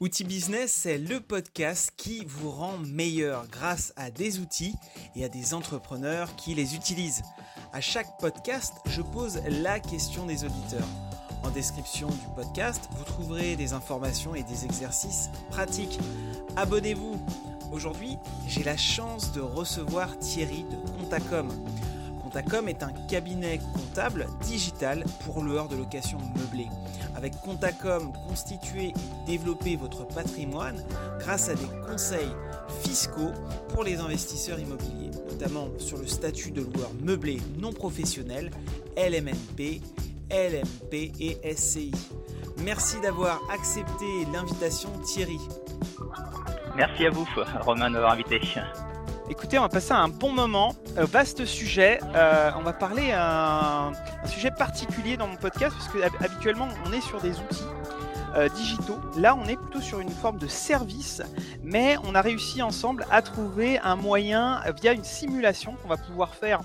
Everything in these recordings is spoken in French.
Outil Business, c'est le podcast qui vous rend meilleur grâce à des outils et à des entrepreneurs qui les utilisent. À chaque podcast, je pose la question des auditeurs. En description du podcast, vous trouverez des informations et des exercices pratiques. Abonnez-vous. Aujourd'hui, j'ai la chance de recevoir Thierry de Contacom. Contacom est un cabinet comptable digital pour loueurs de location meublée. Avec Contacom, constituez et développez votre patrimoine grâce à des conseils fiscaux pour les investisseurs immobiliers, notamment sur le statut de loueur meublé non professionnel, LMNP, LMP et SCI. Merci d'avoir accepté l'invitation Thierry. Merci à vous Romain d'avoir invité. Écoutez, on va passer à un bon moment, euh, vaste sujet. Euh, on va parler un, sujet particulier dans mon podcast parce que habituellement on est sur des outils euh, digitaux. Là, on est plutôt sur une forme de service, mais on a réussi ensemble à trouver un moyen via une simulation qu'on va pouvoir faire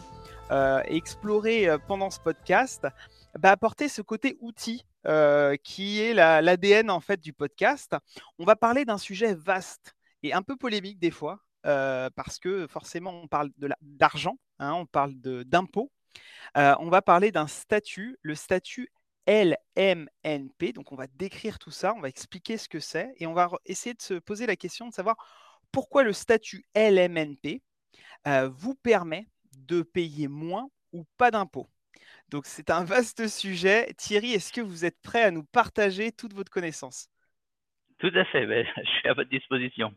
et explorer pendant ce podcast, bah, apporter ce côté outil qui est l'ADN en fait du podcast. On va parler d'un sujet vaste et un peu polémique des fois, euh, parce que forcément, on parle d'argent, hein, on parle d'impôts. Euh, on va parler d'un statut, le statut LMNP. Donc, on va décrire tout ça, on va expliquer ce que c'est et on va essayer de se poser la question de savoir pourquoi le statut LMNP euh, vous permet de payer moins ou pas d'impôts. Donc, c'est un vaste sujet. Thierry, est-ce que vous êtes prêt à nous partager toute votre connaissance Tout à fait, je suis à votre disposition.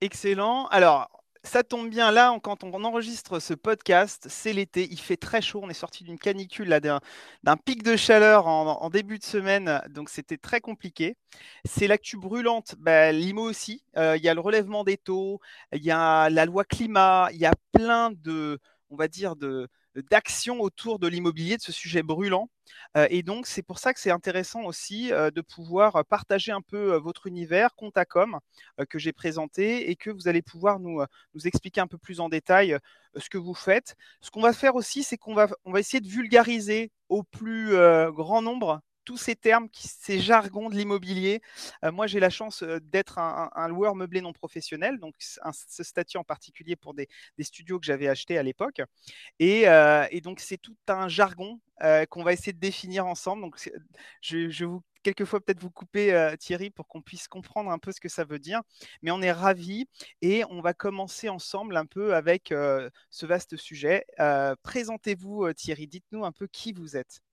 Excellent. Alors, ça tombe bien là, quand on enregistre ce podcast, c'est l'été, il fait très chaud, on est sorti d'une canicule, d'un pic de chaleur en, début de semaine, donc c'était très compliqué. C'est l'actu brûlante, bah, l'IMO aussi, euh, il y a le relèvement des taux, il y a la loi climat, il y a plein de, on va dire, de, d'action autour de l'immobilier, de ce sujet brûlant. Euh, et donc, c'est pour ça que c'est intéressant aussi euh, de pouvoir partager un peu euh, votre univers, Contacom, que j'ai présenté et que vous allez pouvoir nous, expliquer un peu plus en détail ce que vous faites. Ce qu'on va faire aussi, c'est qu'on va, on va essayer de vulgariser au plus grand nombre tous ces termes, ces jargons de l'immobilier. Euh, moi, j'ai la chance euh, d'être un, loueur meublé non professionnel, donc ce statut en particulier pour des, studios que j'avais achetés à l'époque. Euh, et, donc, c'est tout un jargon qu'on va essayer de définir ensemble. Donc, je, je quelquefois peut-être vous couper Thierry pour qu'on puisse comprendre un peu ce que ça veut dire. Mais on est ravis et on va commencer ensemble un peu avec ce vaste sujet. Présentez-vous Thierry, dites-nous un peu qui vous êtes.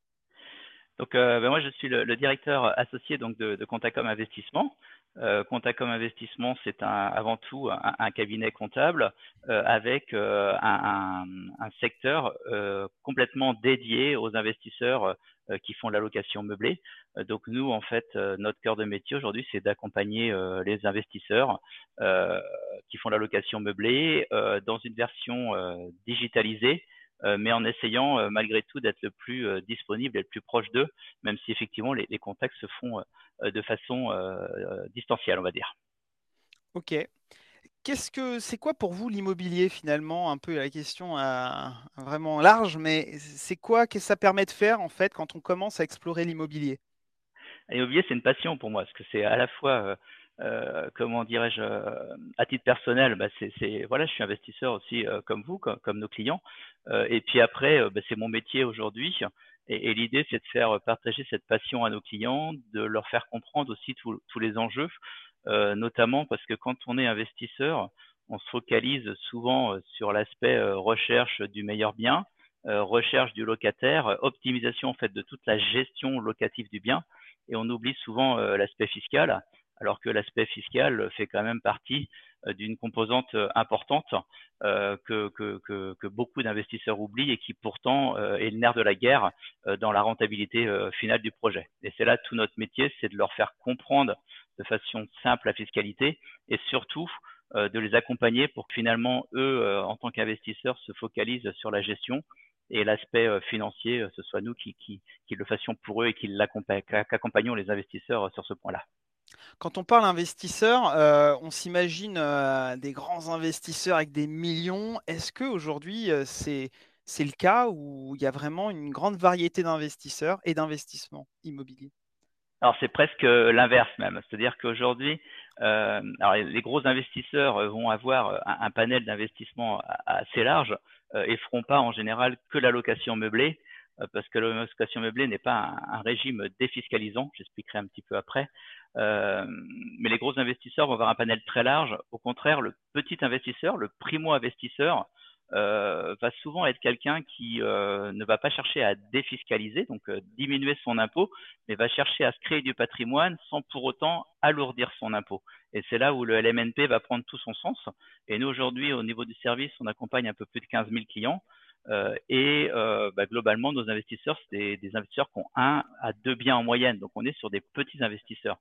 Donc, euh, ben moi, je suis le, directeur associé donc de, Contacom Investissement. Euh, Contacom Investissement, c'est avant tout un, cabinet comptable euh, avec un, secteur complètement dédié aux investisseurs qui font la location meublée. donc nous, en fait, notre cœur de métier aujourd'hui, c'est d'accompagner les investisseurs qui font la location meublée dans une version digitalisée mais en essayant euh, malgré tout d'être le plus euh, disponible et le plus proche d'eux, même si effectivement les, contacts se font de façon distancielle, on va dire. Ok. Qu'est-ce que c'est quoi pour vous l'immobilier finalement? Un peu la question vraiment large, mais c'est quoi que ça permet de faire en fait quand on commence à explorer l'immobilier? L'immobilier, c'est une passion pour moi, parce que c'est à la fois euh, comment dirais-je, euh, à titre personnel, bah, c'est, voilà, je suis investisseur aussi euh, comme vous, comme, nos clients. et puis après, bah, c'est mon métier aujourd'hui. Et, l'idée, c'est de faire partager cette passion à nos clients, de leur faire comprendre aussi tous les enjeux, notamment parce que quand on est investisseur, on se focalise souvent sur l'aspect recherche du meilleur bien, recherche du locataire, optimisation en fait de toute la gestion locative du bien, et on oublie souvent l'aspect fiscal alors que l'aspect fiscal fait quand même partie euh, d'une composante euh, importante euh, que, que, beaucoup d'investisseurs oublient et qui pourtant est le nerf de la guerre dans la rentabilité finale du projet. Et c'est là tout notre métier, c'est de leur faire comprendre de façon simple la fiscalité et surtout de les accompagner pour que finalement eux, en tant qu'investisseurs, se focalisent sur la gestion et l'aspect financier, ce soit nous qui, qui, qui, le fassions pour eux et qui accompagnons les investisseurs sur ce point-là. Quand on parle investisseur, euh, on s'imagine euh, des grands investisseurs avec des millions. Est-ce qu'aujourd'hui, euh, c'est, c'est le cas où il y a vraiment une grande variété d'investisseurs et d'investissements immobiliers? Alors c'est presque l'inverse même, c'est-à-dire qu'aujourd'hui, les gros investisseurs vont avoir un, panel d'investissement assez large et feront pas en général que la location meublée, parce que la location meublée n'est pas un, régime défiscalisant, j'expliquerai un petit peu après. Euh, mais les gros investisseurs vont avoir un panel très large. Au contraire, le petit investisseur, le primo-investisseur, euh, va souvent être quelqu'un qui euh, ne va pas chercher à défiscaliser, donc diminuer son impôt, mais va chercher à se créer du patrimoine sans pour autant alourdir son impôt. Et c'est là où le LMNP va prendre tout son sens. Et nous, aujourd'hui, au niveau du service, on accompagne un peu plus de 15 000 clients. Et bah, globalement, nos investisseurs, c'est des, investisseurs qui ont un à deux biens en moyenne. Donc, on est sur des petits investisseurs.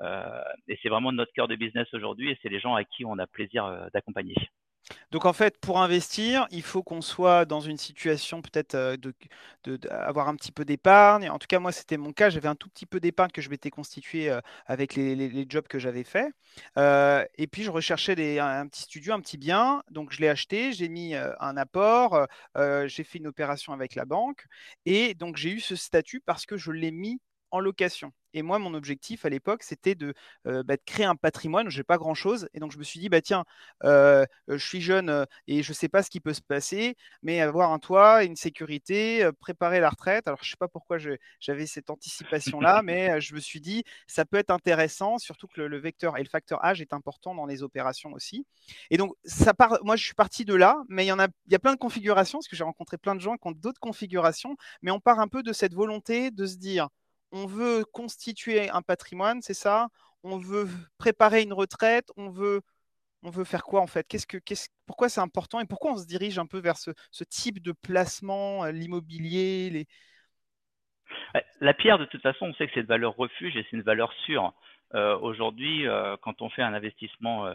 Et c'est vraiment notre cœur de business aujourd'hui et c'est les gens à qui on a plaisir d'accompagner. Donc en fait, pour investir, il faut qu'on soit dans une situation peut-être euh, de, un petit peu d'épargne. En tout cas, moi, c'était mon cas. J'avais un tout petit peu d'épargne que je m'étais constitué euh, avec les, jobs que j'avais faits. Euh, et puis, je recherchais un, petit studio, un petit bien. Donc, je l'ai acheté, j'ai mis un apport, j'ai fait une opération avec la banque. Et donc, j'ai eu ce statut parce que je l'ai mis en location. Et moi, mon objectif à l'époque, c'était de, euh, bah, créer un patrimoine. Je n'ai pas grand-chose. Et donc, je me suis dit, bah, tiens, euh, je suis jeune euh, et je ne sais pas ce qui peut se passer, mais avoir un toit, une sécurité, préparer la retraite. Alors, je ne sais pas pourquoi j'avais cette anticipation-là, mais je me suis dit, ça peut être intéressant, surtout que le, vecteur et le facteur âge est important dans les opérations aussi. Et donc, ça part, moi, je suis parti de là, mais il y, en a, il y a plein de configurations, parce que j'ai rencontré plein de gens qui ont d'autres configurations, mais on part un peu de cette volonté de se dire, on veut constituer un patrimoine, c'est ça? On veut préparer une retraite On veut, on veut faire quoi en fait? Qu'est-ce que, qu'est-ce, Pourquoi c'est important et pourquoi on se dirige un peu vers ce, type de placement, euh, l'immobilier les... La pierre, de toute façon, on sait que c'est une valeur refuge et c'est une valeur sûre. Euh, aujourd'hui, euh, quand on fait un investissement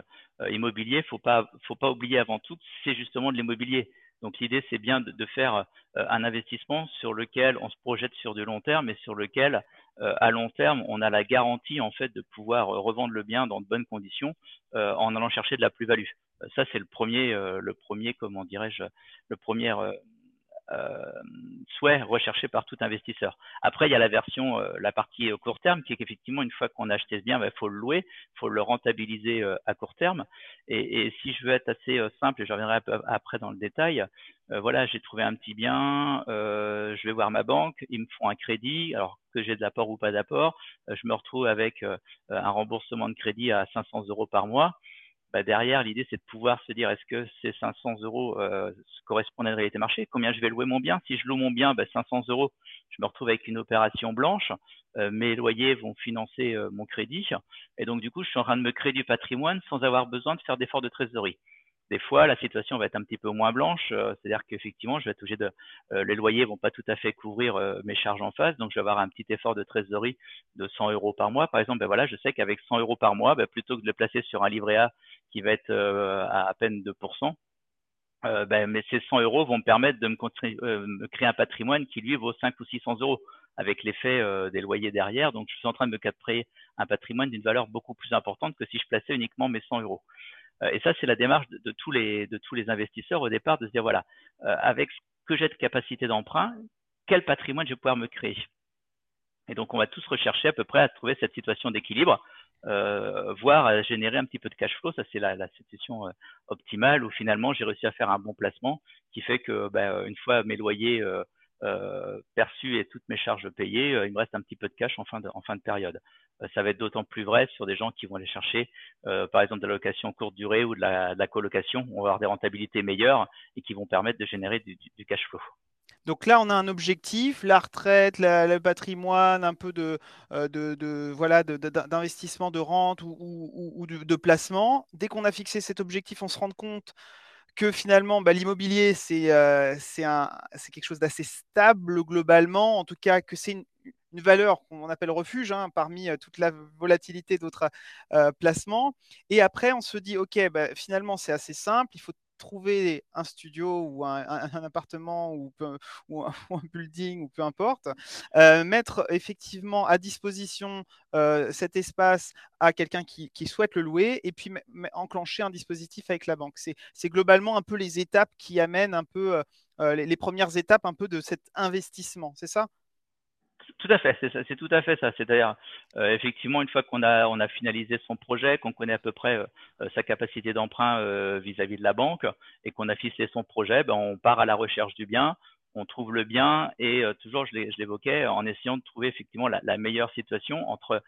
immobilier, faut pas, faut pas oublier avant tout que c'est justement de l'immobilier. Donc l'idée, c'est bien de, faire euh, un investissement sur lequel on se projette sur du long terme et sur lequel, euh, à long terme, on a la garantie en fait de pouvoir euh, revendre le bien dans de bonnes conditions en allant chercher de la plus-value. Ça, c'est le premier, le premier, comment dirais-je, le premier souhait recherché par tout investisseur. Après, il y a la version, euh, la partie court terme, qui est qu'effectivement, une fois qu'on a acheté ce bien, il bah, faut le louer, il faut le rentabiliser euh, à court terme. Et, et, si je veux être assez simple, et je reviendrai après dans le détail, voilà, j'ai trouvé un petit bien, je vais voir ma banque, ils me font un crédit, alors que j'ai de l'apport ou pas d'apport, je me retrouve avec un remboursement de crédit à 500 euros par mois. Bah, derrière, l'idée, c'est de pouvoir se dire, est-ce que ces 500 euros euh, correspondent à la réalité marché? Combien je vais louer mon bien? Si je loue mon bien, bah, 500 euros, je me retrouve avec une opération blanche. Euh, mes loyers vont financer euh, mon crédit. Et donc, du coup, je suis en train de me créer du patrimoine sans avoir besoin de faire d'efforts de trésorerie. Des fois, la situation va être un petit peu moins blanche, euh, c'est-à-dire qu'effectivement, je vais être de, euh, les loyers vont pas tout à fait couvrir euh, mes charges en face, donc je vais avoir un petit effort de trésorerie de 100 euros par mois. Par exemple, ben voilà, je sais qu'avec 100 euros par mois, ben, plutôt que de le placer sur un livret A qui va être à peine 2%, ben, mais ces 100 euros vont me permettre de me, créer un patrimoine qui lui vaut 5 ou 600 euros avec l'effet des loyers derrière. Donc, je suis en train de me créer un patrimoine d'une valeur beaucoup plus importante que si je plaçais uniquement mes 100 euros. Euh, et ça, c'est la démarche de, tous les, de tous les investisseurs au départ, de se dire, voilà, euh, avec ce que j'ai de capacité d'emprunt, quel patrimoine je vais pouvoir me créer? Et donc, on va tous rechercher à peu près à trouver cette situation d'équilibre, euh, voire à générer un petit peu de cash flow. Ça, c'est la, la, situation optimale où finalement, j'ai réussi à faire un bon placement qui fait que, ben, une fois mes loyers euh, perçu et toutes mes charges payées, euh, il me reste un petit peu de cash en fin de, période. Euh, ça va être d'autant plus vrai sur des gens qui vont aller chercher, par exemple, de la location courte durée ou de la, colocation. On va avoir des rentabilités meilleures et qui vont permettre de générer du, cash flow. Donc là, on a un objectif, la retraite, le patrimoine, un peu de, voilà, d'investissement, de, rente ou, ou de, placement. Dès qu'on a fixé cet objectif, on se rend compte que finalement, bah, l'immobilier, euh, c'est quelque chose d'assez stable globalement, en tout cas que c'est une, valeur qu'on appelle refuge hein, parmi euh, toute la volatilité d'autres euh, placements. Et après, on se dit, OK, bah, finalement, c'est assez simple, il faut trouver un studio ou un, appartement ou, un, building ou peu importe, euh, mettre effectivement à disposition euh, cet espace à quelqu'un qui, souhaite le louer et puis enclencher un dispositif avec la banque. C'est globalement un peu les étapes qui amènent un peu euh, les, premières étapes un peu de cet investissement, c'est ça? Tout à fait, c'est tout à fait ça. C'est-à-dire, euh, effectivement, une fois qu'on a, finalisé son projet, qu'on connaît à peu près euh, sa capacité d'emprunt vis-à-vis de la banque et qu'on a ficelé son projet, ben, on part à la recherche du bien, on trouve le bien et toujours, je l'évoquais, en essayant de trouver effectivement la, la meilleure situation entre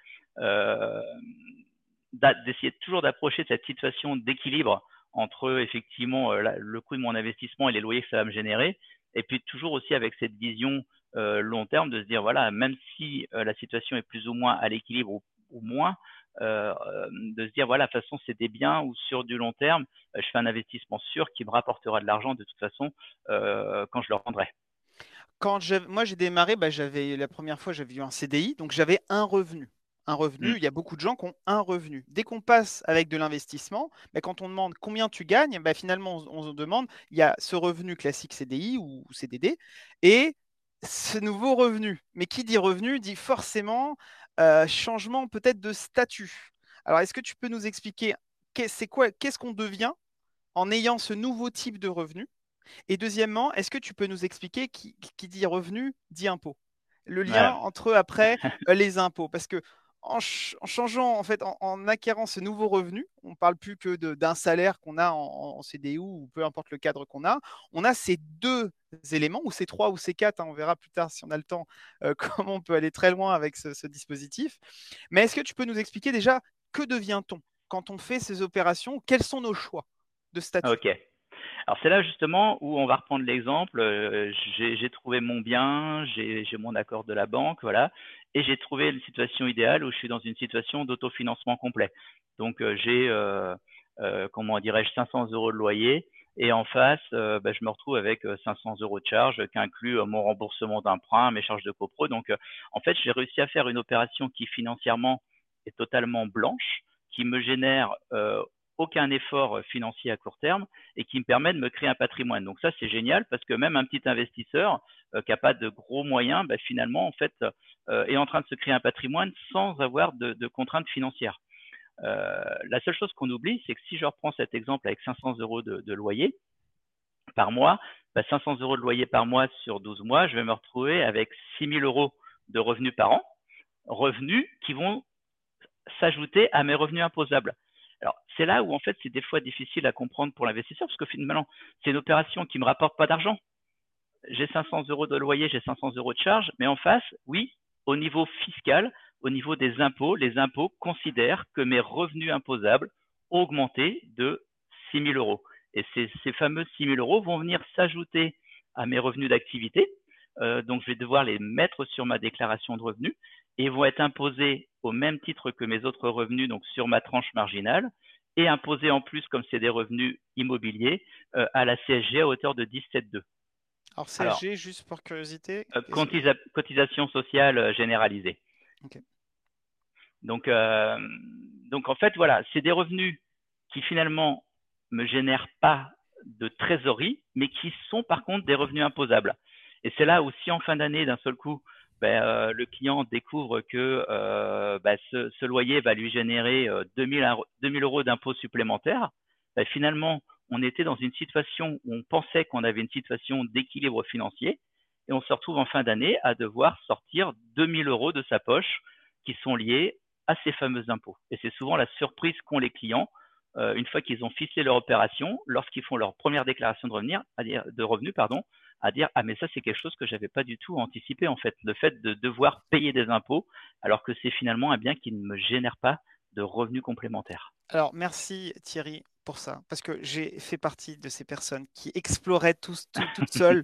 d'essayer toujours d'approcher cette situation d'équilibre entre effectivement le coût de mon investissement et les loyers que ça va me générer, et puis toujours aussi avec cette vision euh, long terme de se dire voilà, même si euh, la situation est plus ou moins à l'équilibre ou, moins, euh, de se dire voilà, de toute façon c'est des biens ou sur du long terme, je fais un investissement sûr qui me rapportera de l'argent de toute façon quand je le rendrai. Quand moi j'ai démarré, bah, j'avais la première fois j'avais eu un CDI, donc j'avais un revenu un revenu. Mmh. Il y a beaucoup de gens qui ont un revenu. Dès qu'on passe avec de l'investissement, bah, quand on demande combien tu gagnes, bah, finalement, on, se demande, il y a ce revenu classique CDI ou CDD et ce nouveau revenu. Mais qui dit revenu dit forcément euh, changement peut-être de statut. Alors, est-ce que tu peux nous expliquer c'est quoi, qu'est-ce qu'on devient en ayant ce nouveau type de revenu? Et deuxièmement, est-ce que tu peux nous expliquer qui, qui dit revenu dit impôt? Le lien entre après euh, les impôts Parce que en, changeant, en fait, en, acquérant ce nouveau revenu, on ne parle plus que d'un salaire qu'on a en, CDU ou peu importe le cadre qu'on a, on a ces deux éléments, ou ces trois ou ces quatre, hein, on verra plus tard si on a le temps, euh, comment on peut aller très loin avec ce, dispositif. Mais est-ce que tu peux nous expliquer déjà que devient-on quand on fait ces opérations? Quels sont nos choix de statut? Ok. Alors c'est là justement où on va reprendre l'exemple. Euh, j'ai trouvé mon bien, j'ai mon accord de la banque, voilà, et j'ai trouvé une situation idéale où je suis dans une situation d'autofinancement complet. Donc euh, j'ai, euh, euh, comment dirais-je, 500 euros de loyer et en face, bah, je me retrouve avec 500 euros de charge qui inclut mon remboursement d'emprunt, mes charges de copro. Donc en fait, j'ai réussi à faire une opération qui financièrement est totalement blanche, qui me génère aucun effort financier à court terme et qui me permet de me créer un patrimoine. Donc ça, c'est génial parce que même un petit investisseur qui n'a pas de gros moyens, bah, finalement, en fait, euh, est en train de se créer un patrimoine sans avoir de, contraintes financières. Euh, la seule chose qu'on oublie, c'est que si je reprends cet exemple avec 500 euros de, loyer par mois, 500 bah, euros de loyer par mois sur 12 mois, je vais me retrouver avec 6 000 euros de revenus par an, revenus qui vont s'ajouter à mes revenus imposables. Alors, c'est là où, en fait, c'est des fois difficile à comprendre pour l'investisseur, parce que finalement, c'est une opération qui ne me rapporte pas d'argent. J'ai 500 euros de loyer, j'ai 500 euros de charge, mais en face, oui, au niveau fiscal, au niveau des impôts, les impôts considèrent que mes revenus imposables ont augmenté de 6 000 euros. Et ces, fameux 6 000 euros vont venir s'ajouter à mes revenus d'activité. Euh, donc, je vais devoir les mettre sur ma déclaration de revenus et vont être imposés au même titre que mes autres revenus, donc sur ma tranche marginale, et imposés en plus, comme c'est des revenus immobiliers, euh, à la CSG à hauteur de 17,2. Alors CSG, juste pour curiosité. Euh, cotisation sociale euh, généralisée. Donc, euh, donc en fait, voilà, c'est des revenus qui finalement me génèrent pas de trésorerie, mais qui sont par contre des revenus imposables. Et c'est là où si en fin d'année, d'un seul coup, ben, le client découvre que ben, ce, loyer va lui générer 2000, 2000 euros d'impôts supplémentaires, ben, finalement, on était dans une situation où on pensait qu'on avait une situation d'équilibre financier et on se retrouve en fin d'année à devoir sortir 2000 euros de sa poche qui sont liés à ces fameux impôts. Et c'est souvent la surprise qu'ont les clients euh, une fois qu'ils ont ficelé leur opération, lorsqu'ils font leur première déclaration de revenus, à dire ah mais ça c'est quelque chose que j'avais pas du tout anticipé en fait, le fait de devoir payer des impôts alors que c'est finalement un bien qui ne me génère pas de revenus complémentaires. Alors merci Thierry pour ça, parce que j'ai fait partie de ces personnes qui exploraient tous, toutes seules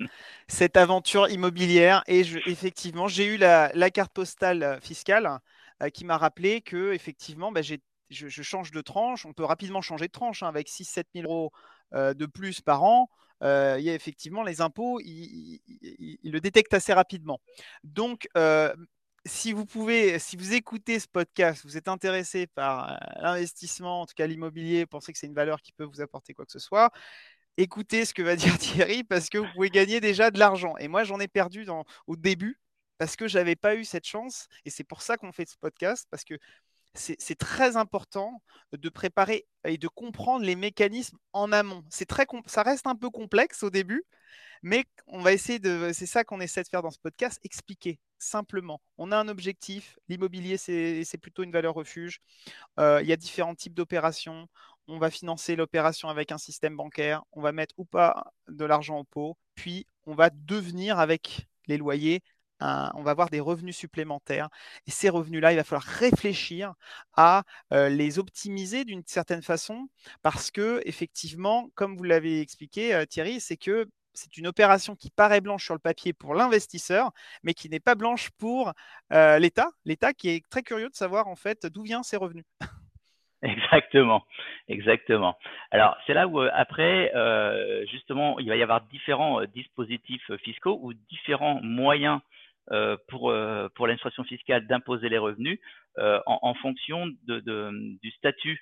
cette aventure immobilière. Et je, effectivement, j'ai eu la, carte postale euh, fiscale euh, qui m'a rappelé que effectivement, bah, je, change de tranche. On peut rapidement changer de tranche hein, avec 6-7 000 euros euh, de plus par an. Il y a effectivement les impôts, ils, le détectent assez rapidement. Donc, si vous pouvez, si vous écoutez ce podcast, vous êtes intéressé par euh, l'investissement, en tout cas l'immobilier, pensez que c'est une valeur qui peut vous apporter quoi que ce soit, écoutez ce que va dire Thierry parce que vous pouvez gagner déjà de l'argent. Et moi, j'en ai perdu au début parce que je n'avais pas eu cette chance. Et c'est pour ça qu'on fait ce podcast parce que c'est très important de préparer et de comprendre les mécanismes en amont. C'est très, ça reste un peu complexe au début, mais on va essayer de, c'est ça qu'on essaie de faire dans ce podcast, expliquer simplement. On a un objectif, l'immobilier c'est plutôt une valeur refuge. Euh, il y a différents types d'opérations. On va financer l'opération avec un système bancaire, on va mettre ou pas de l'argent au pot, puis on va devenir avec les loyers on va avoir des revenus supplémentaires. Et ces revenus-là, il va falloir réfléchir à euh, les optimiser d'une certaine façon, parce que effectivement, comme vous l'avez expliqué, euh, Thierry, c'est que c'est une opération qui paraît blanche sur le papier pour l'investisseur, mais qui n'est pas blanche pour euh, l'État. L'État qui est très curieux de savoir en fait d'où viennent ces revenus. Exactement, exactement. Alors c'est là où après, justement, il va y avoir différents dispositifs fiscaux ou différents moyens pour, euh, pour l'administration fiscale d'imposer les revenus euh, en, en, fonction de, de, du statut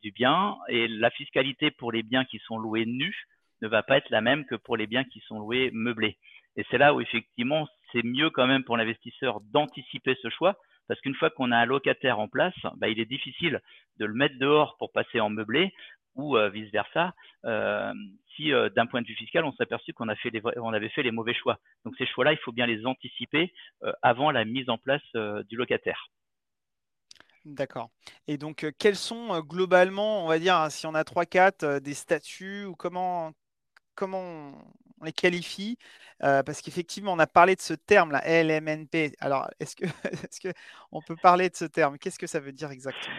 du bien et la fiscalité pour les biens qui sont loués nus ne va pas être la même que pour les biens qui sont loués meublés. Et c'est là où effectivement c'est mieux quand même pour l'investisseur d'anticiper ce choix parce qu'une fois qu'on a un locataire en place, bah, il est difficile de le mettre dehors pour passer en meublé ou euh, vice versa, euh, euh, d'un point de vue fiscal, on s'est aperçu qu'on on avait fait les mauvais choix. Donc ces choix-là, il faut bien les anticiper avant la mise en place du locataire. D'accord. Et donc, quels sont globalement, on va dire, hein, si on a 3-4, des statuts ou comment, comment on les qualifie Parce qu'effectivement, on a parlé de ce terme, la LMNP. Alors, est-ce que, est-ce que on peut parler de ce terme? Qu'est-ce que ça veut dire exactement?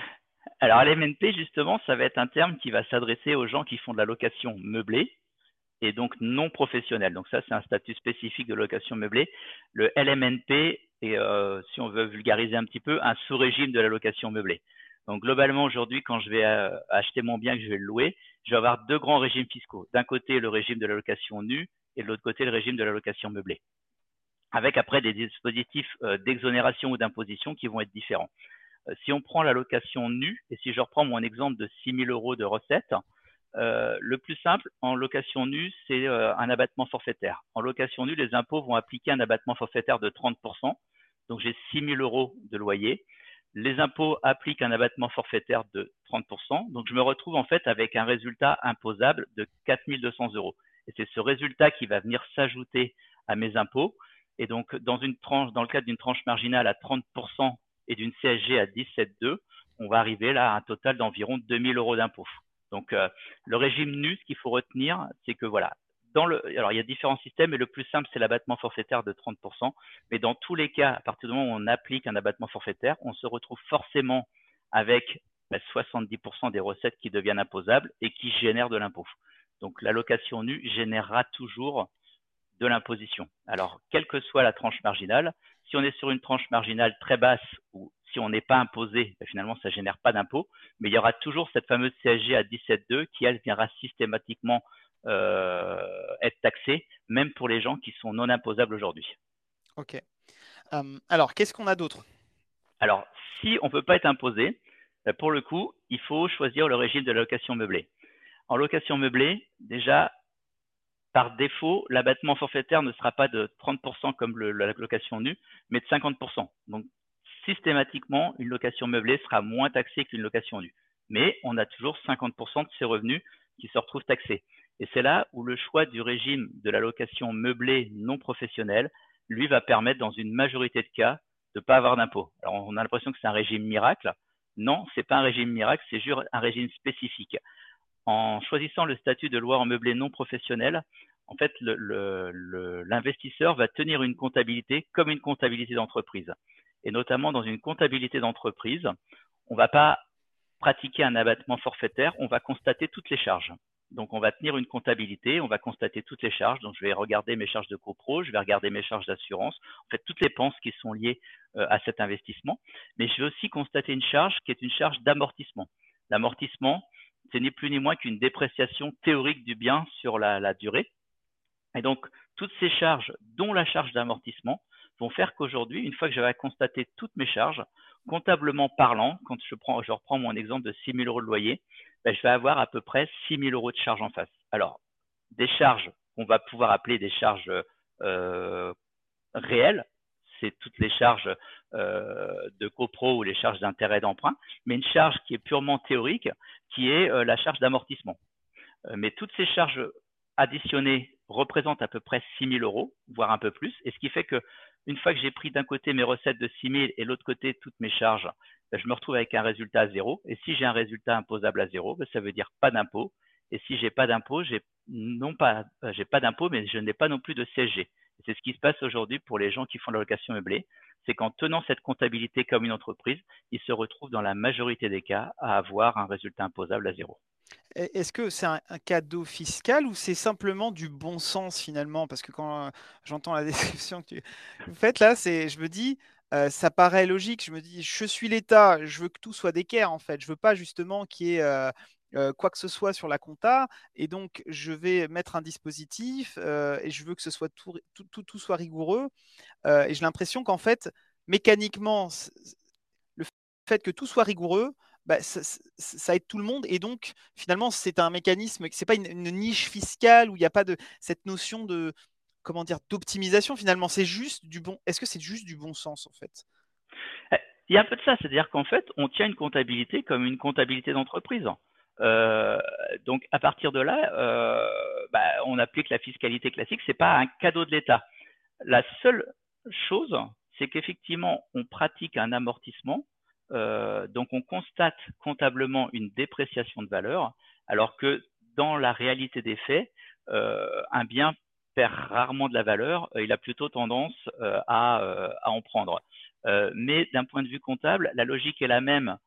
Alors, LMNP, justement, ça va être un terme qui va s'adresser aux gens qui font de la location meublée et donc non professionnelle. Donc ça, c'est un statut spécifique de location meublée. Le LMNP est, euh, si on veut vulgariser un petit peu, un sous-régime de la location meublée. Donc globalement, aujourd'hui, quand je vais euh, acheter mon bien, que je vais le louer, je vais avoir deux grands régimes fiscaux. D'un côté, le régime de la location nue et de l'autre côté, le régime de la location meublée. Avec après des dispositifs euh, d'exonération ou d'imposition qui vont être différents. Euh, si on prend la location nue, et si je reprends mon exemple de 6 000 euros de recettes, euh, le plus simple en location nue, c'est euh, un abattement forfaitaire. En location nue, les impôts vont appliquer un abattement forfaitaire de 30%. Donc j'ai 6 000 euros de loyer. Les impôts appliquent un abattement forfaitaire de 30%. Donc je me retrouve en fait avec un résultat imposable de 4 200 euros. Et c'est ce résultat qui va venir s'ajouter à mes impôts. Et donc dans une tranche, dans le cadre d'une tranche marginale à 30% et d'une CSG à 17,2, on va arriver là à un total d'environ 2000 euros d'impôts. Donc, euh, le régime nu, ce qu'il faut retenir, c'est que voilà, alors il y a différents systèmes, et le plus simple, c'est l'abattement forfaitaire de 30%. Mais dans tous les cas, à partir du moment où on applique un abattement forfaitaire, on se retrouve forcément avec 70% bah, des recettes qui deviennent imposables et qui génèrent de l'impôt. Donc, la location nue générera toujours de l'imposition. Alors, quelle que soit la tranche marginale, si on est sur une tranche marginale très basse ou si on n'est pas imposé, ben, finalement, ça génère pas d'impôt. Mais il y aura toujours cette fameuse CSG à 17,2 qui, elle, viendra systématiquement euh, être taxée, même pour les gens qui sont non imposables aujourd'hui. OK. Euh, alors, qu'est-ce qu'on a d'autre? Alors, si on ne peut pas être imposé, ben, pour le coup, il faut choisir le régime de la location meublée. En location meublée, déjà, par défaut, l'abattement forfaitaire ne sera pas de 30% comme la location nue, mais de 50%. Donc, systématiquement, une location meublée sera moins taxée qu'une location nue. Mais on a toujours 50% de ses revenus qui se retrouvent taxés. Et c'est là où le choix du régime de la location meublée non professionnelle, lui, va permettre, dans une majorité de cas, de ne pas avoir d'impôt. Alors, on a l'impression que c'est un régime miracle. Non, c'est pas un régime miracle, c'est juste un régime spécifique en choisissant le statut de loi en meublé non professionnel, en fait, l'investisseur va tenir une comptabilité comme une comptabilité d'entreprise. Et notamment dans une comptabilité d'entreprise, on ne va pas pratiquer un abattement forfaitaire, on va constater toutes les charges. Donc, on va tenir une comptabilité, on va constater toutes les charges. Donc, je vais regarder mes charges de copro, je vais regarder mes charges d'assurance, en fait, toutes les dépenses qui sont liées euh, à cet investissement. Mais je vais aussi constater une charge qui est une charge d'amortissement. L'amortissement, c'est ni plus ni moins qu'une dépréciation théorique du bien sur la, durée. Et donc, toutes ces charges, dont la charge d'amortissement, vont faire qu'aujourd'hui, une fois que j'avais constaté toutes mes charges, comptablement parlant, quand je reprends mon exemple de 6 000 euros de loyer, ben, je vais avoir à peu près 6 000 euros de charges en face. Alors, des charges qu'on va pouvoir appeler des charges euh, réelles, c'est toutes les charges de copro ou les charges d'intérêt d'emprunt, mais une charge qui est purement théorique, qui est la charge d'amortissement. mais toutes ces charges additionnées représentent à peu près 6 000 euros, voire un peu plus, et ce qui fait que une fois que j'ai pris d'un côté mes recettes de 6 000 et l'autre côté toutes mes charges, ben, je me retrouve avec un résultat à zéro. Et si j'ai un résultat imposable à zéro, ben, ça veut dire pas d'impôt. Et si j'ai pas d'impôt, j'ai non pas, euh, j'ai d'impôt, mais je n'ai pas non plus de CSG. C'est ce qui se passe aujourd'hui pour les gens qui font la location meublée. C'est qu'en tenant cette comptabilité comme une entreprise, ils se retrouvent dans la majorité des cas à avoir un résultat imposable à zéro. Est-ce que c'est un, cadeau fiscal ou c'est simplement du bon sens finalement? Parce que quand euh, j'entends la description que tu vous faites là, je me dis, euh, ça paraît logique. Je me dis, je suis l'État, je veux que tout soit d'équerre en fait. Je veux pas justement qu'il y ait euh, euh, quoi que ce soit sur la compta, et donc je vais mettre un dispositif et je veux que ce soit tout, tout, tout, soit rigoureux. et j'ai l'impression qu'en fait, mécaniquement, le fait que tout soit rigoureux, bah, ça, aide tout le monde. Et donc, finalement, c'est un mécanisme, c'est pas une, une, niche fiscale où il n'y a pas de cette notion de, comment dire, d'optimisation finalement. C'est juste du bon. Est-ce que c'est juste du bon sens en fait? Eh, Il y a un peu de ça, c'est-à-dire qu'en fait, on tient une comptabilité comme une comptabilité d'entreprise. Euh, donc à partir de là, euh, bah, on applique la fiscalité classique. C'est pas un cadeau de l'État. La seule chose, c'est qu'effectivement, on pratique un amortissement. Euh, donc on constate comptablement une dépréciation de valeur, alors que dans la réalité des faits, un bien rarement de la valeur, euh, il a plutôt tendance euh, euh, à, en prendre. mais d'un point de vue comptable, la logique est la même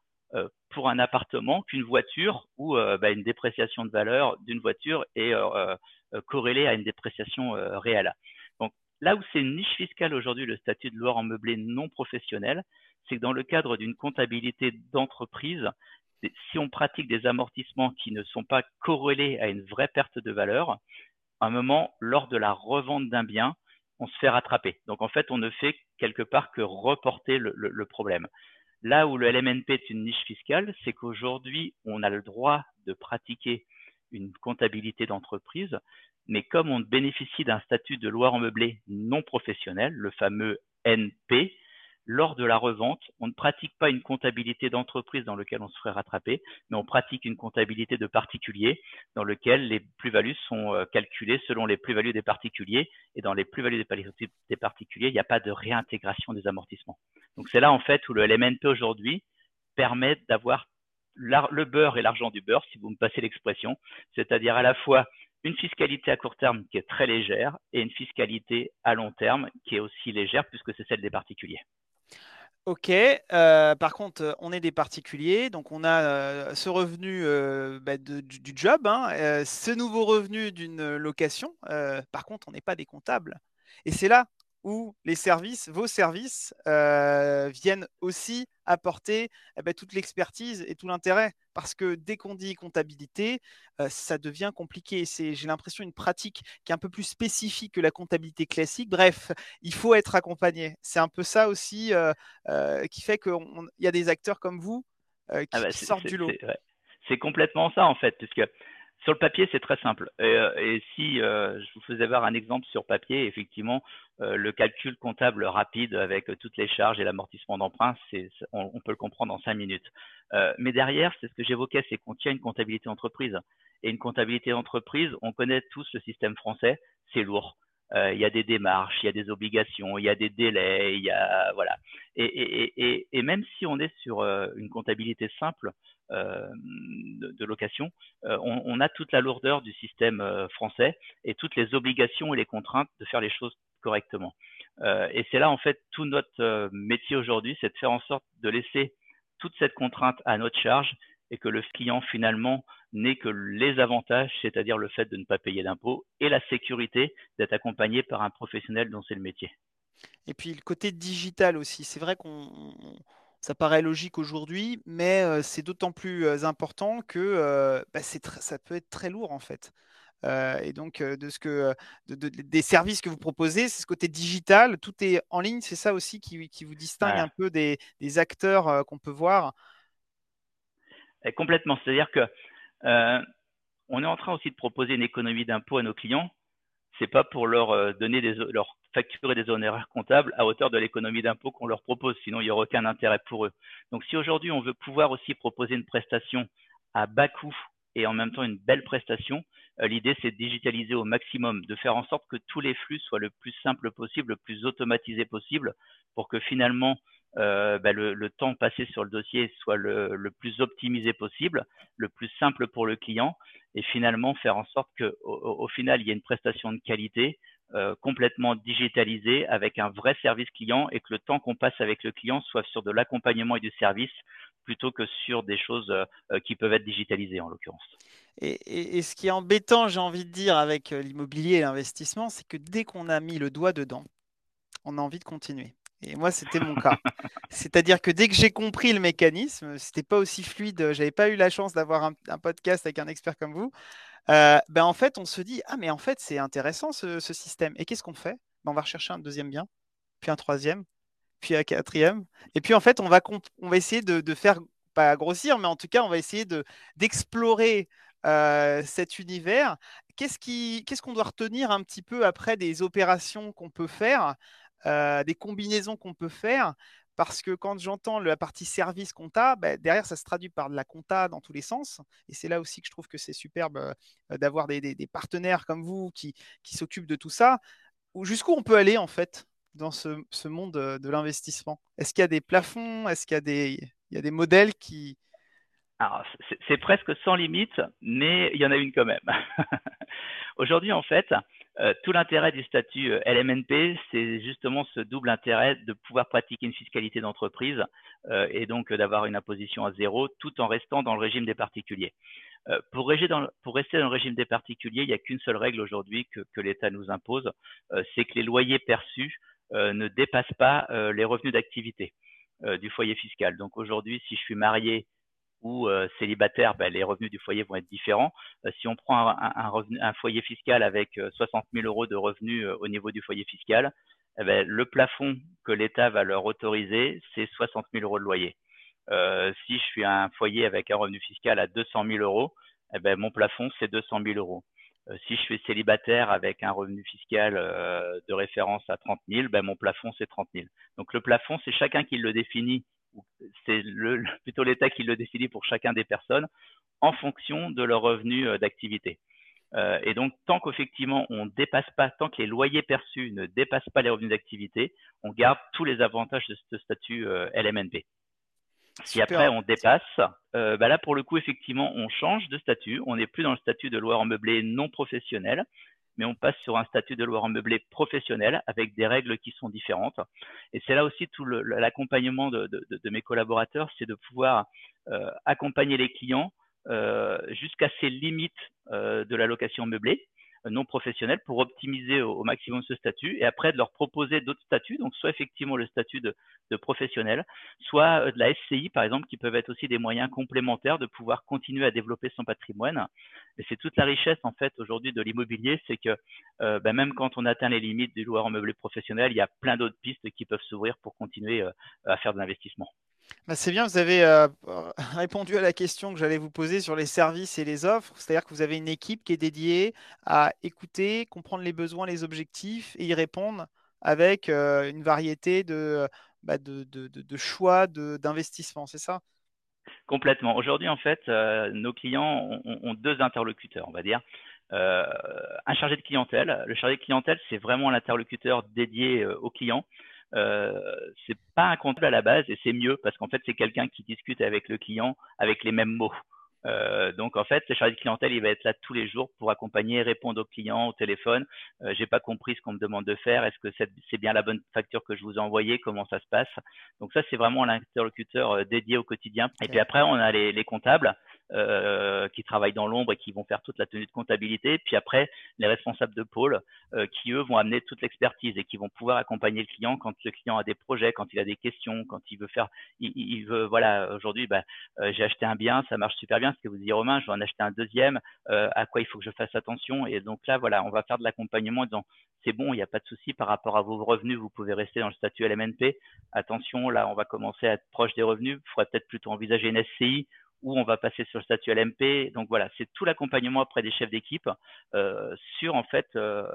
pour un appartement qu'une voiture où bah, une dépréciation de valeur d'une voiture est corrélée à une dépréciation réelle. Donc là où c'est une niche fiscale aujourd'hui, le statut de loueur en meublé non professionnel, c'est que dans le cadre d'une comptabilité d'entreprise, si on pratique des amortissements qui ne sont pas corrélés à une vraie perte de valeur, un moment, lors de la revente d'un bien, on se fait rattraper. Donc en fait, on ne fait quelque part que reporter le, problème. Là où le LMNP est une niche fiscale, c'est qu'aujourd'hui, on a le droit de pratiquer une comptabilité d'entreprise, mais comme on bénéficie d'un statut de loi en meublé non professionnel, le fameux NP, lors de la revente, on ne pratique pas une comptabilité d'entreprise dans laquelle on se ferait rattraper, mais on pratique une comptabilité de particulier dans laquelle les plus-values sont euh, calculées selon les plus-values des particuliers. Et dans les plus-values des particuliers, il n'y a pas de réintégration des amortissements. Donc c'est là en fait où le LMNP aujourd'hui permet d'avoir le beurre et l'argent du beurre, si vous me passez l'expression, c'est-à-dire à la fois une fiscalité à court terme qui est très légère et une fiscalité à long terme qui est aussi légère puisque c'est celle des particuliers. Ok, euh, par contre, on est des particuliers, donc on a euh, ce revenu euh, bah, du, job, hein, ce nouveau revenu d'une location. par contre, on n'est pas des comptables. Et c'est là où les services, vos services, euh, viennent aussi apporter eh ben, toute l'expertise et tout l'intérêt. Parce que dès qu'on dit comptabilité, euh, ça devient compliqué. C'est, j'ai l'impression, une pratique qui est un peu plus spécifique que la comptabilité classique. Bref, il faut être accompagné. C'est un peu ça aussi euh, qui fait qu'il y a des acteurs comme vous qui, ah bah, sortent du lot. C'est complètement ça, en fait, puisque sur le papier, c'est très simple. Et, euh, si euh, je vous faisais voir un exemple sur papier, effectivement, euh, le calcul comptable rapide avec toutes les charges et l'amortissement d'emprunt, on, on, peut le comprendre en cinq minutes. mais derrière, c'est ce que j'évoquais, c'est qu'on tient une comptabilité entreprise. Et une comptabilité entreprise, on connaît tous le système français, c'est lourd. Il y a des démarches, il y a des obligations, il y a des délais, il y a voilà. Et, et, et, et même si on est sur une comptabilité simple, euh, de, location, euh, on, a toute la lourdeur du système euh, français et toutes les obligations et les contraintes de faire les choses correctement. et c'est là en fait tout notre métier aujourd'hui, c'est de faire en sorte de laisser toute cette contrainte à notre charge et que le client finalement n'ait que les avantages, c'est-à-dire le fait de ne pas payer d'impôts et la sécurité d'être accompagné par un professionnel dont c'est le métier. Et puis le côté digital aussi, c'est vrai qu'on ça paraît logique aujourd'hui, mais c'est d'autant plus important que bah, ça peut être très lourd en fait. et donc, de ce que, des services que vous proposez, c'est ce côté digital, tout est en ligne, c'est ça aussi qui, vous distingue un peu des, acteurs qu'on peut voir? complètement, c'est-à-dire que on est en train aussi de proposer une économie d'impôts à nos clients. C'est pas pour leur donner des, leur facturer des honoraires comptables à hauteur de l'économie d'impôt qu'on leur propose. Sinon, il n'y aura aucun intérêt pour eux. Donc, si aujourd'hui on veut pouvoir aussi proposer une prestation à bas coût et en même temps une belle prestation, euh, l'idée c'est de digitaliser au maximum, de faire en sorte que tous les flux soient le plus simple possible, le plus automatisé possible, pour que finalement euh, bah, le, temps passé sur le dossier soit le, plus optimisé possible, le plus simple pour le client, et finalement faire en sorte qu'au au, final il y ait une prestation de qualité euh, complètement digitalisée avec un vrai service client et que le temps qu'on passe avec le client soit sur de l'accompagnement et du service plutôt que sur des choses euh, qui peuvent être digitalisées en l'occurrence. Et, et, ce qui est embêtant, j'ai envie de dire, avec l'immobilier et l'investissement, c'est que dès qu'on a mis le doigt dedans, on a envie de continuer. Et moi, c'était mon cas. C'est-à-dire que dès que j'ai compris le mécanisme, c'était pas aussi fluide. J'avais pas eu la chance d'avoir un, podcast avec un expert comme vous. Euh, ben en fait, on se dit ah mais en fait c'est intéressant ce, système. Et qu'est-ce qu'on fait? Ben, On va rechercher un deuxième bien, puis un troisième, puis un quatrième. Et puis en fait, on va on va essayer de, faire pas grossir, mais en tout cas, on va essayer de d'explorer euh, cet univers. Qu'est-ce qui qu'est-ce qu'on doit retenir un petit peu après des opérations qu'on peut faire euh, des combinaisons qu'on peut faire? Parce que quand j'entends la partie service compta, bah, derrière, ça se traduit par de la compta dans tous les sens. Et c'est là aussi que je trouve que c'est superbe d'avoir des, partenaires comme vous qui, s'occupent de tout ça. Jusqu'où on peut aller, en fait, dans ce, monde de l'investissement? Est-ce qu'il y a des plafonds? Est-ce qu'il y, a des, y a des modèles qui... c'est presque sans limite, mais il y en a une quand même. Aujourd'hui, en fait, euh, tout l'intérêt du statut euh, LMNP, c'est justement ce double intérêt de pouvoir pratiquer une fiscalité d'entreprise euh, et donc d'avoir une imposition à zéro tout en restant dans le régime des particuliers. Pour, rester dans le régime des particuliers, il n'y a qu'une seule règle aujourd'hui que, que l'État nous impose, c'est que les loyers perçus ne dépassent pas les revenus d'activité du foyer fiscal. Donc aujourd'hui, si je suis marié ou euh, célibataire, ben, les revenus du foyer vont être différents. Euh, si on prend un, foyer fiscal avec 60 euh, 000 euros de revenus au niveau du foyer fiscal, eh ben, le plafond que l'État va leur autoriser, c'est 60 000 euros de loyer. si je suis un foyer avec un revenu fiscal à 200 000 euros, eh ben, mon plafond, c'est 200 000 euros. si je suis célibataire avec un revenu fiscal de référence à 30 000, ben, mon plafond, c'est 30 000. Donc le plafond, c'est chacun qui le définit c'est plutôt l'État qui le décide pour chacun des personnes en fonction de leur revenu euh, d'activité. Euh, et donc, tant qu'effectivement on dépasse pas, tant que les loyers perçus ne dépassent pas les revenus d'activité, on garde tous les avantages de ce statut euh, LMNP. Si après on dépasse, bah là pour le coup effectivement on change de statut, on n'est plus dans le statut de loueur en meublé non professionnel, mais on passe sur un statut de loueur meublé professionnel avec des règles qui sont différentes. Et c'est là aussi tout l'accompagnement de, mes collaborateurs, c'est de pouvoir euh, accompagner les clients euh, jusqu'à ces limites euh, de la location meublée non professionnels pour optimiser au, maximum ce statut et après de leur proposer d'autres statuts, donc soit effectivement le statut de, professionnel, soit euh, de la SCI par exemple, qui peuvent être aussi des moyens complémentaires de pouvoir continuer à développer son patrimoine. Et c'est toute la richesse en fait aujourd'hui de l'immobilier, c'est que euh, ben, même quand on atteint les limites du loueur en meublé professionnel, il y a plein d'autres pistes qui peuvent s'ouvrir pour continuer euh, à faire de l'investissement. Bah, c'est bien, vous avez euh, répondu à la question que j'allais vous poser sur les services et les offres. C'est-à-dire que vous avez une équipe qui est dédiée à écouter, comprendre les besoins, les objectifs et y répondre avec euh, une variété de, bah, choix d'investissement, c'est ça? Complètement. Aujourd'hui, en fait, euh, nos clients ont, deux interlocuteurs, on va dire. un chargé de clientèle. Le chargé de clientèle, c'est vraiment l'interlocuteur dédié aux clients euh, c'est pas un comptable à la base et c'est mieux parce qu'en fait c'est quelqu'un qui discute avec le client avec les mêmes mots. Euh, donc en fait, ce chargé de clientèle, il va être là tous les jours pour accompagner, répondre aux clients au téléphone. Euh, J'ai pas compris ce qu'on me demande de faire. Est-ce que c'est bien la bonne facture que je vous ai envoyée? Comment ça se passe? Donc ça, c'est vraiment l'interlocuteur euh, dédié au quotidien. Et puis après, on a les, les comptables euh, qui travaillent dans l'ombre et qui vont faire toute la tenue de comptabilité. Puis après, les responsables de pôle euh, qui, eux, vont amener toute l'expertise et qui vont pouvoir accompagner le client quand le client a des projets, quand il a des questions, quand il veut faire, il, veut, voilà, aujourd'hui, bah, euh, j'ai acheté un bien, ça marche super bien, ce que vous dit Romain, je vais en acheter un deuxième, à quoi il faut que je fasse attention. Et donc là, voilà, on va faire de l'accompagnement en disant, c'est bon, il n'y a pas de souci par rapport à vos revenus, vous pouvez rester dans le statut LMNP. Attention, là, on va commencer à être proche des revenus, il faudrait peut-être plutôt envisager une SCI où on va passer sur le statut LMP. Donc voilà, c'est tout l'accompagnement auprès des chefs d'équipe euh, sur en fait euh,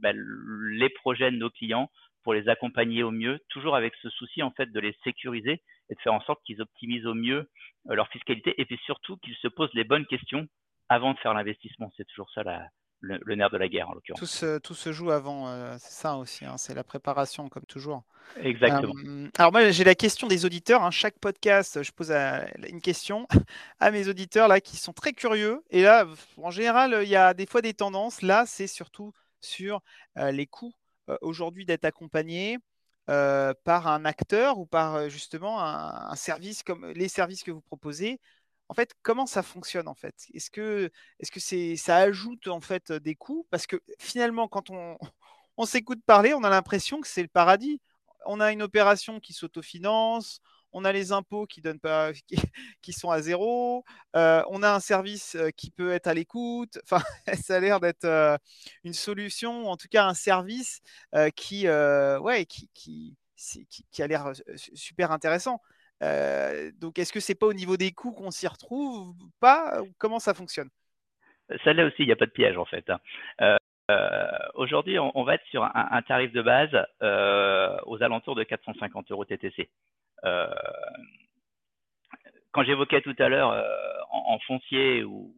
bah, les projets de nos clients pour les accompagner au mieux, toujours avec ce souci en fait de les sécuriser et de faire en sorte qu'ils optimisent au mieux euh, leur fiscalité et puis surtout qu'ils se posent les bonnes questions avant de faire l'investissement. C'est toujours ça la, le, nerf de la guerre en l'occurrence. Tout se, tout se joue avant, euh, c'est ça aussi, hein, c'est la préparation comme toujours. Exactement. Euh, alors moi j'ai la question des auditeurs, hein. chaque podcast je pose une question à mes auditeurs là qui sont très curieux et là en général il y a des fois des tendances, là c'est surtout sur euh, les coûts aujourd'hui d'être accompagné. par un acteur ou par justement un, un, service comme les services que vous proposez en fait, comment ça fonctionne en fait? Est-ce que, est-ce que ça ajoute en fait des coûts? Parce que finalement, quand on, on s'écoute parler, on a l'impression que c'est le paradis. On a une opération qui s'autofinance, on a les impôts qui donnent pas, qui, sont à zéro, euh, on a un service euh, qui peut être à l'écoute. Enfin, ça a l'air d'être euh, une solution, en tout cas un service qui, ouais, qui, qui a l'air super intéressant. Euh, donc, est-ce que c'est pas au niveau des coûts qu'on s'y retrouve Pas Comment ça fonctionne? Ça là aussi, il n'y a pas de piège en fait. Hein. Euh, euh, aujourd'hui, on, va être sur un, tarif de base aux alentours de 450 euros TTC. quand j'évoquais tout à l'heure en, foncier ou,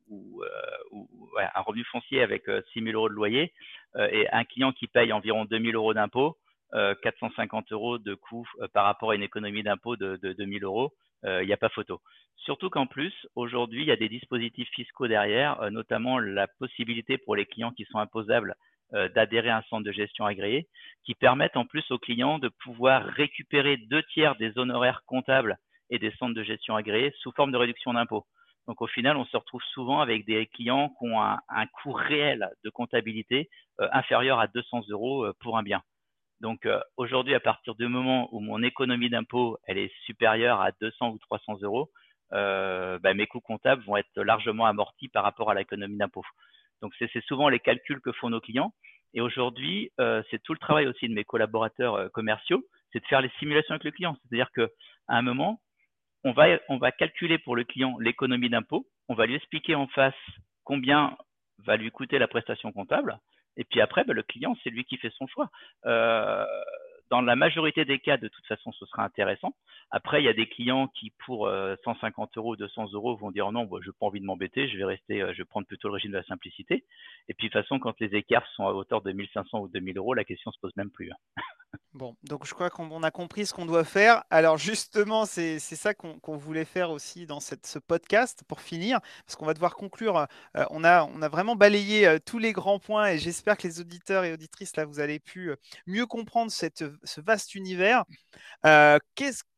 un revenu foncier avec 6 000 euros de loyer et un client qui paye environ 2 000 euros d'impôt, 450 euh, euros de coût euh, par rapport à une économie d'impôt de, de 2000 euros, il n'y a pas photo. Surtout qu'en plus, aujourd'hui, il y a des dispositifs fiscaux derrière, euh, notamment la possibilité pour les clients qui sont imposables d'adhérer à un centre de gestion agréé, qui permettent en plus aux clients de pouvoir récupérer deux tiers des honoraires comptables et des centres de gestion agréés sous forme de réduction d'impôt. Donc au final, on se retrouve souvent avec des clients qui ont un, un coût réel de comptabilité inférieur à 200 euros pour un bien. Donc euh, aujourd'hui, à partir du moment où mon économie d'impôt elle est supérieure à 200 ou 300 euros, euh, bah, mes coûts comptables vont être largement amortis par rapport à l'économie d'impôt. Donc c'est souvent les calculs que font nos clients. Et aujourd'hui, euh, c'est tout le travail aussi de mes collaborateurs euh, commerciaux, c'est de faire les simulations avec le client. C'est-à-dire qu'à un moment, on va, on va calculer pour le client l'économie d'impôt, on va lui expliquer en face combien va lui coûter la prestation comptable, et puis après, bah, le client, c'est lui qui fait son choix. Euh, dans la majorité des cas, de toute façon, ce sera intéressant. Après, il y a des clients qui, pour 150 euh, euros, 200 euros, vont dire non, moi, je n'ai pas envie de m'embêter, je vais rester, euh, je vais prendre plutôt le régime de la simplicité. Et puis, de toute façon, quand les écarts sont à hauteur de 1500 ou 2000 euros, la question se pose même plus. Bon, donc je crois qu'on a compris ce qu'on doit faire. Alors justement, c'est ça qu'on voulait faire aussi dans ce podcast pour finir, parce qu'on va devoir conclure. Euh, on, a, vraiment balayé euh, tous les grands points et j'espère que les auditeurs et auditrices, là, vous allez pu euh, mieux comprendre ce vaste univers.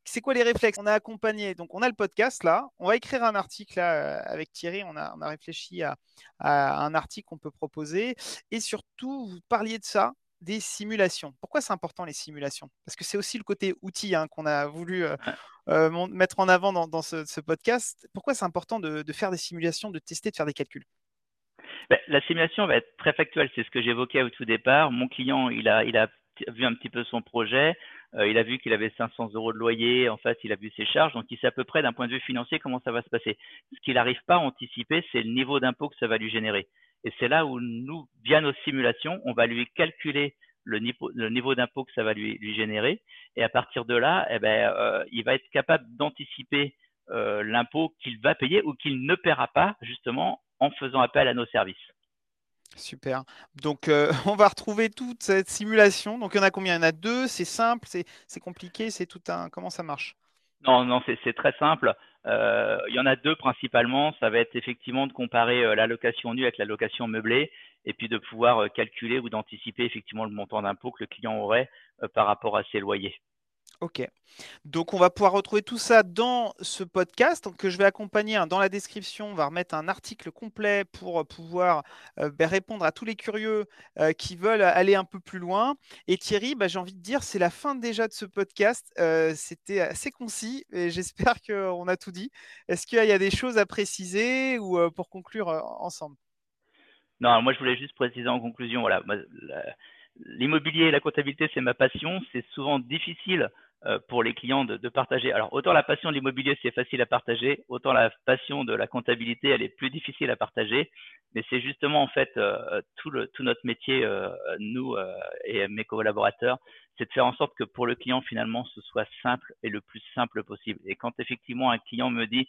c'est quoi les réflexes? On a accompagné, donc on a le podcast là, on va écrire un article là, avec Thierry, on a, réfléchi à un article qu'on peut proposer et surtout, vous parliez de ça, des simulations. Pourquoi c'est important les simulations? Parce que c'est aussi le côté outil hein, qu'on a voulu euh, euh, mettre en avant dans, ce, podcast. Pourquoi c'est important de, faire des simulations, de tester, de faire des calculs? Ben, La simulation va être très factuelle. C'est ce que j'évoquais au tout départ. Mon client, il a, il a vu un petit peu son projet. Euh, il a vu qu'il avait 500 euros de loyer. En fait, il a vu ses charges. Donc, il sait à peu près d'un point de vue financier comment ça va se passer. Ce qu'il n'arrive pas à anticiper, c'est le niveau d'impôt que ça va lui générer. Et c'est là où nous, via nos simulations, on va lui calculer le niveau, le niveau d'impôt que ça va lui, lui, générer. Et à partir de là, eh ben, euh, il va être capable d'anticiper euh, l'impôt qu'il va payer ou qu'il ne paiera pas, justement, en faisant appel à nos services. Super. Donc, euh, on va retrouver toute cette simulation. Donc, il y en a combien? Il y en a deux? C'est simple, c'est compliqué, c'est tout un. Comment ça marche? Non, non, c'est très simple. Euh, il y en a deux principalement. Ça va être effectivement de comparer euh, la location nue avec la location meublée et puis de pouvoir euh, calculer ou d'anticiper effectivement le montant d'impôt que le client aurait par rapport à ses loyers. Ok. Donc, on va pouvoir retrouver tout ça dans ce podcast que je vais accompagner. Hein, dans la description, on va remettre un article complet pour pouvoir euh, ben, répondre à tous les curieux euh, qui veulent aller un peu plus loin. Et Thierry, bah, j'ai envie de dire, c'est la fin déjà de ce podcast. Euh, c'était assez concis et j'espère qu'on a tout dit. Est-ce qu'il y a des choses à préciser ou pour conclure ensemble? Non, moi je voulais juste préciser en conclusion. Voilà, l'immobilier et la comptabilité, c'est ma passion. C'est souvent difficile euh, pour les clients de, de, partager. Alors autant la passion de l'immobilier c'est facile à partager, autant la passion de la comptabilité elle est plus difficile à partager. Mais c'est justement en fait euh, tout, le, tout notre métier, euh, nous euh, et mes collaborateurs, c'est de faire en sorte que pour le client finalement ce soit simple et le plus simple possible. Et quand effectivement un client me dit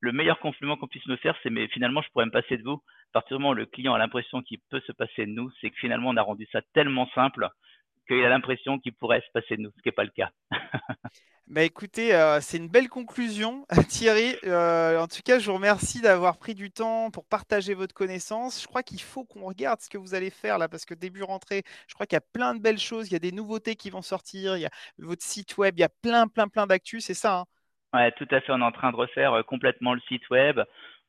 le meilleur compliment qu'on puisse me faire, c'est mais finalement je pourrais me passer de vous. À du moment où le client a l'impression qu'il peut se passer de nous, c'est que finalement on a rendu ça tellement simple qu'il a l'impression qu'il pourrait se passer de nous, ce qui n'est pas le cas. Bah écoutez, euh, c'est une belle conclusion, Thierry. Euh, en tout cas, je vous remercie d'avoir pris du temps pour partager votre connaissance. Je crois qu'il faut qu'on regarde ce que vous allez faire là, parce que début rentrée, je crois qu'il y a plein de belles choses. Il y a des nouveautés qui vont sortir. Il y a votre site web. Il y a plein, plein, plein d'actus. C'est ça. Hein? Ouais, tout à fait. On est en train de refaire euh, complètement le site web.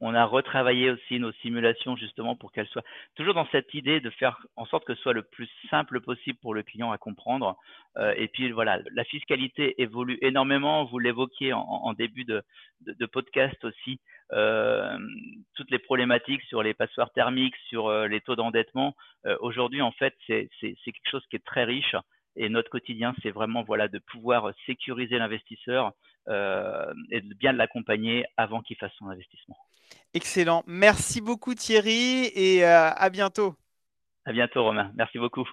On a retravaillé aussi nos simulations justement pour qu'elles soient toujours dans cette idée de faire en sorte que ce soit le plus simple possible pour le client à comprendre. Euh, et puis voilà, la fiscalité évolue énormément. Vous l'évoquiez en, début de, podcast aussi. Euh, toutes les problématiques sur les passoires thermiques, sur euh, les taux d'endettement. Aujourd'hui, en fait, c'est quelque chose qui est très riche. Et notre quotidien, c'est vraiment voilà de pouvoir sécuriser l'investisseur et de bien l'accompagner avant qu'il fasse son investissement. Excellent. Merci beaucoup Thierry et euh, à bientôt. À bientôt Romain. Merci beaucoup.